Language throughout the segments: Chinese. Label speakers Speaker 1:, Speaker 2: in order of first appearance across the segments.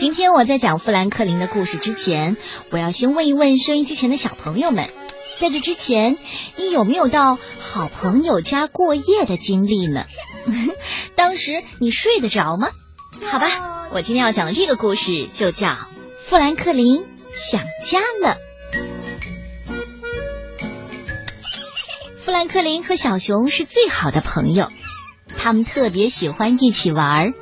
Speaker 1: 今天我在讲富兰克林的故事之前，我要先问一问收音机前的小朋友们，在这之前，你有没有到好朋友家过夜的经历呢？当时你睡得着吗？好吧，我今天要讲的这个故事就叫《富兰克林想家了》。富兰克林和小熊是最好的朋友，他们特别喜欢一起玩儿。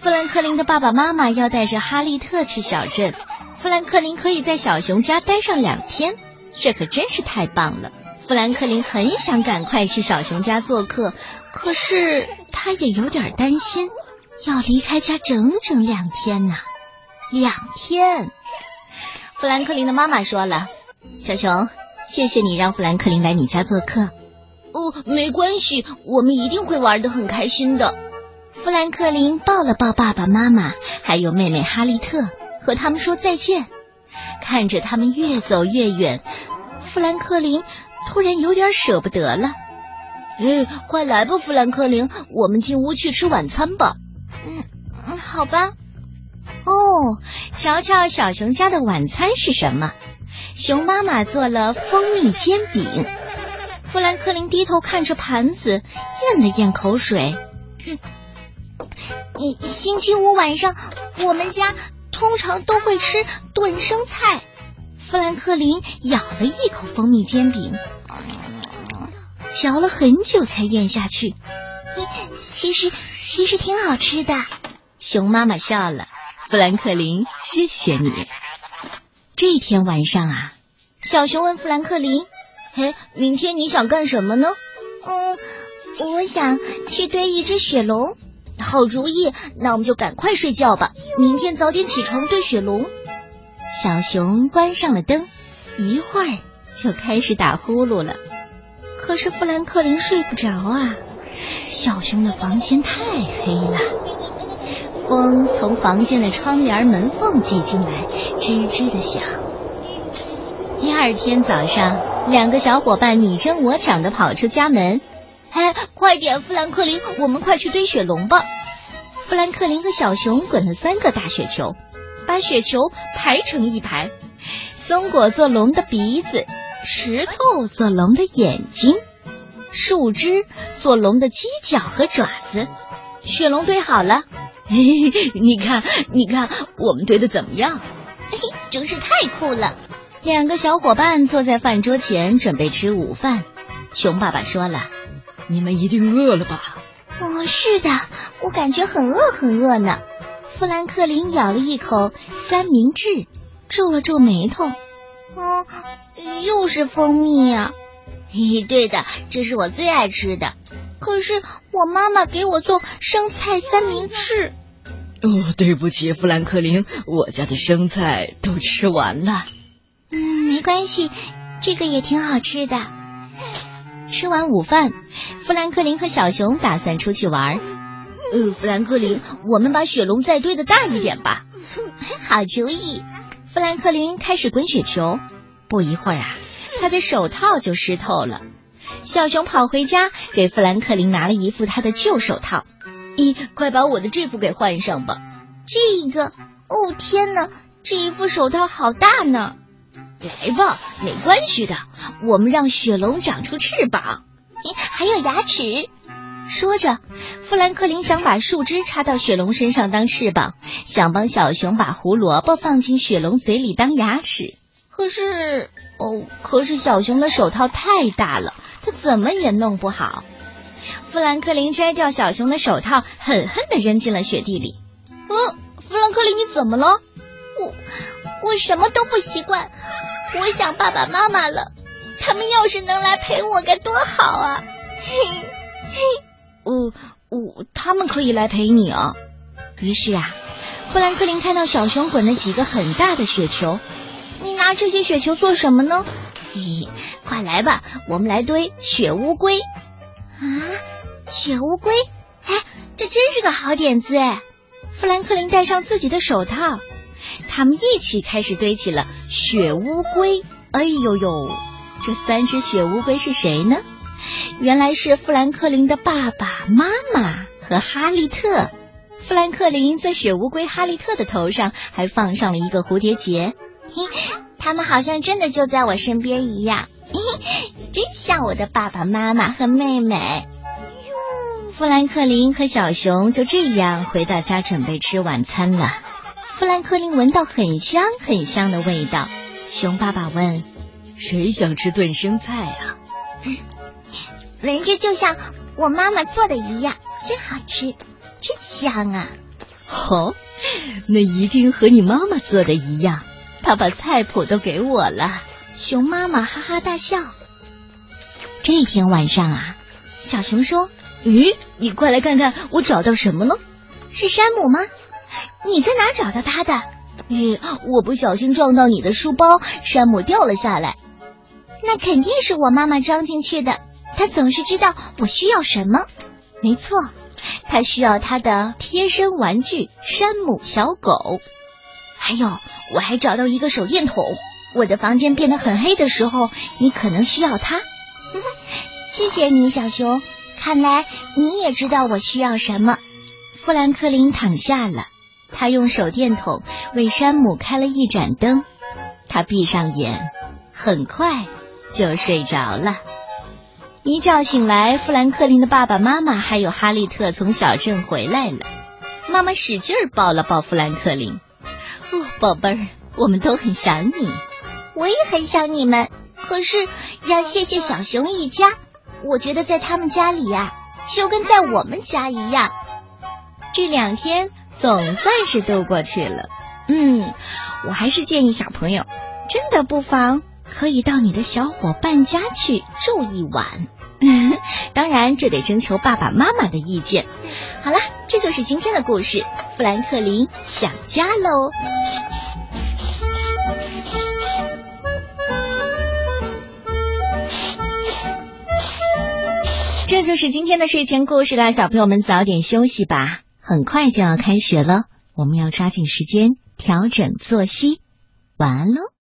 Speaker 1: 富兰克林的爸爸妈妈要带着哈利特去小镇，富兰克林可以在小熊家待上两天，这可真是太棒了。富兰克林很想赶快去小熊家做客，可是他也有点担心，要离开家整整两天呢。两天，富兰克林的妈妈说了：“小熊，谢谢你让富兰克林来你家做客。
Speaker 2: 哦，没关系，我们一定会玩得很开心的。”
Speaker 1: 富兰克林抱了抱爸爸妈妈，还有妹妹哈利特，和他们说再见。看着他们越走越远，富兰克林突然有点舍不得了。
Speaker 2: 哎，快来吧，富兰克林，我们进屋去吃晚餐吧。
Speaker 1: 嗯嗯，好吧。哦，瞧瞧小熊家的晚餐是什么？熊妈妈做了蜂蜜煎饼。富兰克林低头看着盘子，咽了咽口水。嗯。
Speaker 3: 星期五晚上，我们家通常都会吃炖生菜。
Speaker 1: 富兰克林咬了一口蜂蜜煎饼，嚼了很久才咽下去。
Speaker 3: 其实其实挺好吃的。
Speaker 1: 熊妈妈笑了。富兰克林，谢谢你。这天晚上啊，小熊问富兰克林：“
Speaker 2: 嘿，明天你想干什么呢？”“
Speaker 3: 嗯，我想去堆一只雪龙。”
Speaker 2: 好主意，那我们就赶快睡觉吧，明天早点起床堆雪龙。
Speaker 1: 小熊关上了灯，一会儿就开始打呼噜了。可是富兰克林睡不着啊，小熊的房间太黑了，风从房间的窗帘门缝挤进来，吱吱的响。第二天早上，两个小伙伴你争我抢的跑出家门。
Speaker 2: 哎，快点，富兰克林，我们快去堆雪龙吧！
Speaker 1: 富兰克林和小熊滚了三个大雪球，把雪球排成一排。松果做龙的鼻子，石头做龙的眼睛，树枝做龙的犄角和爪子。雪龙堆好了，
Speaker 2: 嘿嘿，你看，你看，我们堆的怎么样？
Speaker 3: 嘿嘿，真是太酷了！
Speaker 1: 两个小伙伴坐在饭桌前准备吃午饭。熊爸爸说了。
Speaker 4: 你们一定饿了吧？
Speaker 3: 哦，是的，我感觉很饿很饿呢。
Speaker 1: 富兰克林咬了一口三明治，皱了皱眉头。
Speaker 3: 哦，又是蜂蜜啊！
Speaker 2: 嘿，对的，这是我最爱吃的。
Speaker 3: 可是我妈妈给我做生菜三明治。
Speaker 4: 哦，对不起，富兰克林，我家的生菜都吃完了。
Speaker 3: 嗯，没关系，这个也挺好吃的。
Speaker 1: 吃完午饭，富兰克林和小熊打算出去玩。
Speaker 2: 呃，富兰克林，我们把雪龙再堆的大一点吧。
Speaker 3: 好主意。
Speaker 1: 富兰克林开始滚雪球，不一会儿啊，他的手套就湿透了。小熊跑回家，给富兰克林拿了一副他的旧手套。
Speaker 2: 咦，快把我的这副给换上吧。
Speaker 3: 这个？哦，天哪，这一副手套好大呢。
Speaker 2: 来吧，没关系的，我们让雪龙长出翅膀，
Speaker 3: 还有牙齿。
Speaker 1: 说着，富兰克林想把树枝插到雪龙身上当翅膀，想帮小熊把胡萝卜放进雪龙嘴里当牙齿。可是，哦，可是小熊的手套太大了，他怎么也弄不好。富兰克林摘掉小熊的手套，狠狠的扔进了雪地里。
Speaker 2: 呃，富兰克林，你怎么了？
Speaker 3: 我，我什么都不习惯。我想爸爸妈妈了，他们要是能来陪我该多好啊！嘿，嘿，
Speaker 2: 哦，我他们可以来陪你啊。
Speaker 1: 于是啊，富兰克林看到小熊滚了几个很大的雪球，
Speaker 3: 你拿这些雪球做什么呢？
Speaker 2: 咦，快来吧，我们来堆雪乌龟
Speaker 3: 啊！雪乌龟，哎，这真是个好点子哎！
Speaker 1: 富兰克林戴上自己的手套。他们一起开始堆起了雪乌龟。哎呦呦，这三只雪乌龟是谁呢？原来是富兰克林的爸爸妈妈和哈利特。富兰克林在雪乌龟哈利特的头上还放上了一个蝴蝶结。
Speaker 3: 他们好像真的就在我身边一样，真像我的爸爸妈妈和妹妹。
Speaker 1: 富兰克林和小熊就这样回到家准备吃晚餐了。富兰克林闻到很香很香的味道。熊爸爸问：“
Speaker 4: 谁想吃炖生菜啊？”
Speaker 3: 闻着就像我妈妈做的一样，真好吃，真香啊！
Speaker 1: 哦，那一定和你妈妈做的一样。她把菜谱都给我了。熊妈妈哈哈大笑。这天晚上啊，小熊说。咦，你快来看看，我找到什么了？
Speaker 3: 是山姆吗？你在哪找到他的？
Speaker 2: 咦，我不小心撞到你的书包，山姆掉了下来。
Speaker 3: 那肯定是我妈妈装进去的。她总是知道我需要什么。
Speaker 1: 没错，她需要她的贴身玩具山姆小狗。
Speaker 2: 还有，我还找到一个手电筒。我的房间变得很黑的时候，你可能需要它。
Speaker 3: 谢谢你，小熊。看来你也知道我需要什么。
Speaker 1: 富兰克林躺下了，他用手电筒为山姆开了一盏灯。他闭上眼，很快就睡着了。一觉醒来，富兰克林的爸爸妈妈还有哈利特从小镇回来了。妈妈使劲抱了抱富兰克林：“哦，宝贝儿，我们都很想你。
Speaker 3: 我也很想你们。可是要谢谢小熊一家。”我觉得在他们家里呀，就跟在我们家一样。
Speaker 1: 这两天总算是度过去了。嗯，我还是建议小朋友，真的不妨可以到你的小伙伴家去住一晚。当然，这得征求爸爸妈妈的意见。好了，这就是今天的故事。富兰克林想家喽。这就是今天的睡前故事啦，小朋友们早点休息吧，很快就要开学了，我们要抓紧时间调整作息，晚安喽。